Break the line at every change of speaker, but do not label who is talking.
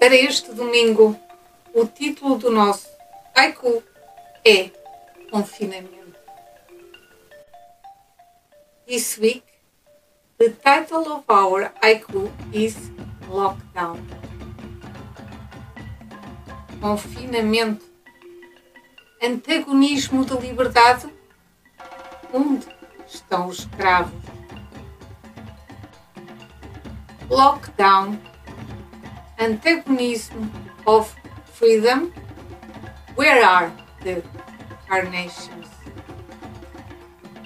Para este domingo, o título do nosso haiku é Confinamento. This week, the title of our haiku is Lockdown. Confinamento. Antagonismo da liberdade? Onde estão os escravos? Lockdown. Antagonism of freedom. Where are the carnations?